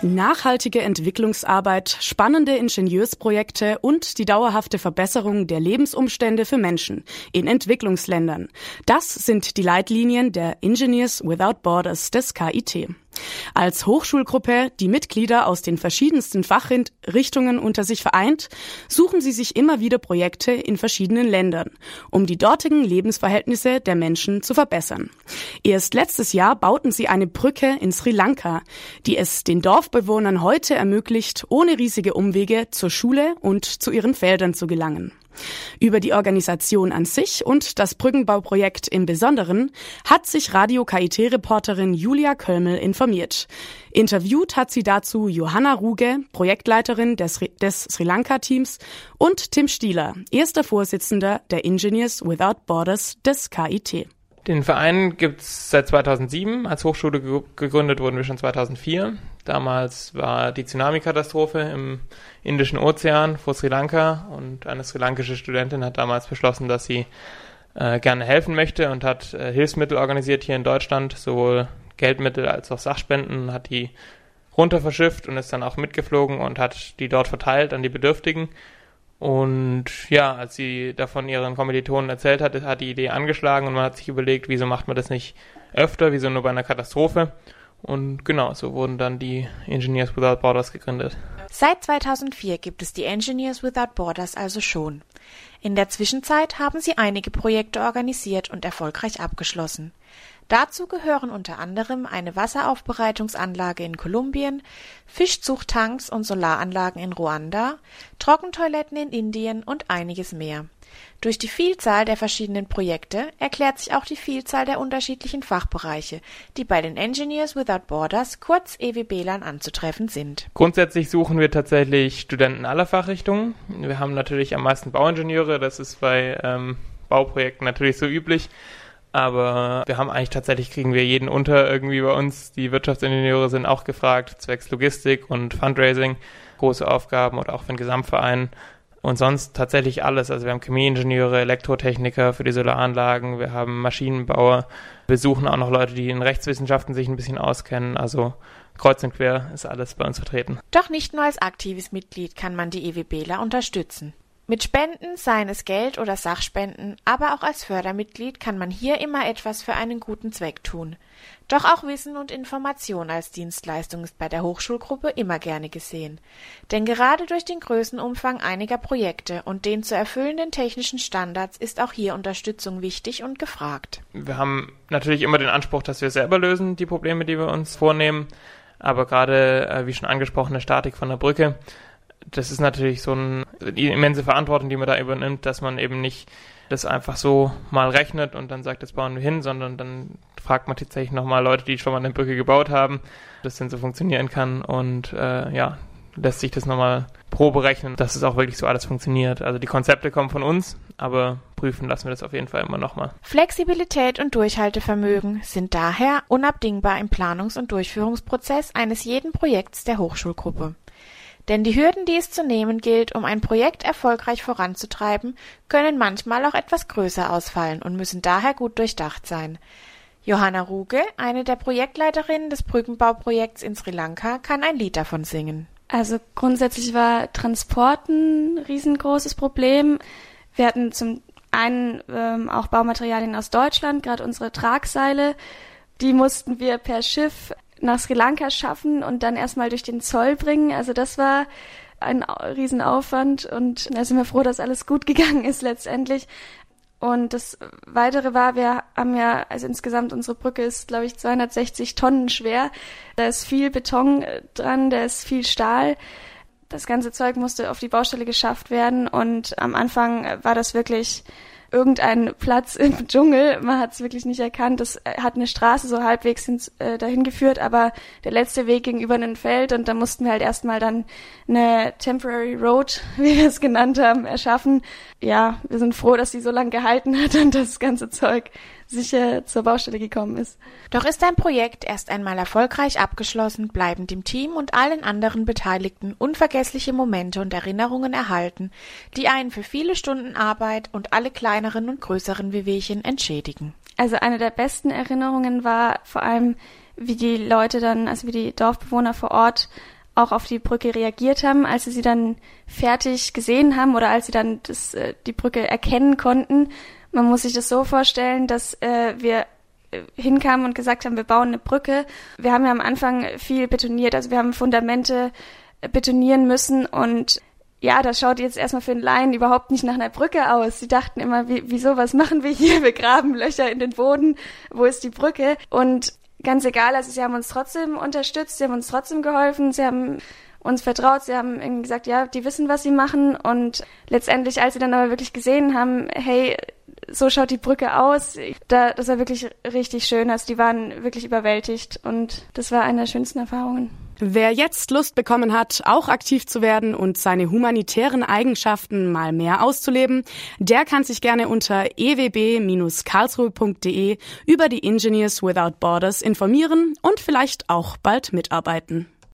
Nachhaltige Entwicklungsarbeit, spannende Ingenieursprojekte und die dauerhafte Verbesserung der Lebensumstände für Menschen in Entwicklungsländern. Das sind die Leitlinien der Engineers Without Borders des KIT. Als Hochschulgruppe, die Mitglieder aus den verschiedensten Fachrichtungen unter sich vereint, suchen sie sich immer wieder Projekte in verschiedenen Ländern, um die dortigen Lebensverhältnisse der Menschen zu verbessern. Erst letztes Jahr bauten sie eine Brücke in Sri Lanka, die es den Dorfbewohnern heute ermöglicht, ohne riesige Umwege zur Schule und zu ihren Feldern zu gelangen. Über die Organisation an sich und das Brückenbauprojekt im Besonderen hat sich Radio KIT-Reporterin Julia Kölmel informiert. Interviewt hat sie dazu Johanna Ruge, Projektleiterin des, des Sri Lanka-Teams und Tim Stieler, erster Vorsitzender der Engineers Without Borders des KIT. Den Verein gibt es seit 2007. Als Hochschule gegründet wurden wir schon 2004. Damals war die Tsunami-Katastrophe im Indischen Ozean vor Sri Lanka und eine sri lankische Studentin hat damals beschlossen, dass sie äh, gerne helfen möchte und hat äh, Hilfsmittel organisiert hier in Deutschland, sowohl Geldmittel als auch Sachspenden, hat die runter verschifft und ist dann auch mitgeflogen und hat die dort verteilt an die Bedürftigen. Und ja, als sie davon ihren Kommilitonen erzählt hat, hat die Idee angeschlagen und man hat sich überlegt, wieso macht man das nicht öfter, wieso nur bei einer Katastrophe. Und genau, so wurden dann die Engineers Without Borders gegründet. Seit 2004 gibt es die Engineers Without Borders also schon. In der Zwischenzeit haben sie einige Projekte organisiert und erfolgreich abgeschlossen. Dazu gehören unter anderem eine Wasseraufbereitungsanlage in Kolumbien, Fischzuchttanks und Solaranlagen in Ruanda, Trockentoiletten in Indien und einiges mehr. Durch die Vielzahl der verschiedenen Projekte erklärt sich auch die Vielzahl der unterschiedlichen Fachbereiche, die bei den Engineers Without Borders, kurz EWBLAN, anzutreffen sind. Grundsätzlich suchen wir tatsächlich Studenten aller Fachrichtungen. Wir haben natürlich am meisten Bauingenieure, das ist bei ähm, Bauprojekten natürlich so üblich. Aber wir haben eigentlich tatsächlich, kriegen wir jeden unter irgendwie bei uns. Die Wirtschaftsingenieure sind auch gefragt, zwecks Logistik und Fundraising, große Aufgaben oder auch für den Gesamtverein. Und sonst tatsächlich alles. Also wir haben Chemieingenieure, Elektrotechniker für die Solaranlagen, wir haben Maschinenbauer. Wir suchen auch noch Leute, die in Rechtswissenschaften sich ein bisschen auskennen. Also kreuz und quer ist alles bei uns vertreten. Doch nicht nur als aktives Mitglied kann man die EWBler unterstützen. Mit Spenden, seien es Geld oder Sachspenden, aber auch als Fördermitglied kann man hier immer etwas für einen guten Zweck tun. Doch auch Wissen und Information als Dienstleistung ist bei der Hochschulgruppe immer gerne gesehen. Denn gerade durch den Größenumfang einiger Projekte und den zu erfüllenden technischen Standards ist auch hier Unterstützung wichtig und gefragt. Wir haben natürlich immer den Anspruch, dass wir selber lösen, die Probleme, die wir uns vornehmen. Aber gerade, äh, wie schon angesprochene Statik von der Brücke, das ist natürlich so eine immense Verantwortung, die man da übernimmt, dass man eben nicht das einfach so mal rechnet und dann sagt, das bauen wir hin, sondern dann fragt man tatsächlich nochmal Leute, die schon mal eine Brücke gebaut haben, das denn so funktionieren kann und äh, ja, lässt sich das nochmal Probe rechnen, dass es auch wirklich so alles funktioniert. Also die Konzepte kommen von uns, aber prüfen lassen wir das auf jeden Fall immer nochmal. Flexibilität und Durchhaltevermögen sind daher unabdingbar im Planungs- und Durchführungsprozess eines jeden Projekts der Hochschulgruppe. Denn die Hürden, die es zu nehmen gilt, um ein Projekt erfolgreich voranzutreiben, können manchmal auch etwas größer ausfallen und müssen daher gut durchdacht sein. Johanna Ruge, eine der Projektleiterinnen des Brückenbauprojekts in Sri Lanka, kann ein Lied davon singen. Also grundsätzlich war Transport ein riesengroßes Problem. Wir hatten zum einen ähm, auch Baumaterialien aus Deutschland, gerade unsere Tragseile. Die mussten wir per Schiff nach Sri Lanka schaffen und dann erstmal durch den Zoll bringen. Also das war ein Riesenaufwand und da sind wir froh, dass alles gut gegangen ist letztendlich. Und das Weitere war, wir haben ja, also insgesamt unsere Brücke ist, glaube ich, 260 Tonnen schwer. Da ist viel Beton dran, da ist viel Stahl. Das ganze Zeug musste auf die Baustelle geschafft werden und am Anfang war das wirklich irgendein Platz im Dschungel. Man hat es wirklich nicht erkannt. Das äh, hat eine Straße so halbwegs ins, äh, dahin geführt, aber der letzte Weg gegenüber ein Feld und da mussten wir halt erstmal dann eine Temporary Road, wie wir es genannt haben, erschaffen. Ja, wir sind froh, dass sie so lange gehalten hat und das ganze Zeug sicher zur Baustelle gekommen ist. Doch ist ein Projekt erst einmal erfolgreich abgeschlossen, bleiben dem Team und allen anderen Beteiligten unvergessliche Momente und Erinnerungen erhalten, die einen für viele Stunden Arbeit und alle kleineren und größeren Wehwehchen entschädigen. Also eine der besten Erinnerungen war vor allem wie die Leute dann, also wie die Dorfbewohner vor Ort auch auf die Brücke reagiert haben, als sie sie dann fertig gesehen haben oder als sie dann das, äh, die Brücke erkennen konnten. Man muss sich das so vorstellen, dass äh, wir äh, hinkamen und gesagt haben, wir bauen eine Brücke. Wir haben ja am Anfang viel betoniert, also wir haben Fundamente äh, betonieren müssen und ja, das schaut jetzt erstmal für den Laien überhaupt nicht nach einer Brücke aus. Sie dachten immer, wie, wieso, was machen wir hier? Wir graben Löcher in den Boden. Wo ist die Brücke? Und ganz egal, also sie haben uns trotzdem unterstützt, sie haben uns trotzdem geholfen, sie haben uns vertraut, sie haben irgendwie gesagt, ja, die wissen, was sie machen und letztendlich, als sie dann aber wirklich gesehen haben, hey, so schaut die Brücke aus, da, das war wirklich richtig schön, also die waren wirklich überwältigt und das war eine der schönsten Erfahrungen. Wer jetzt Lust bekommen hat, auch aktiv zu werden und seine humanitären Eigenschaften mal mehr auszuleben, der kann sich gerne unter ewb-karlsruhe.de über die Engineers Without Borders informieren und vielleicht auch bald mitarbeiten.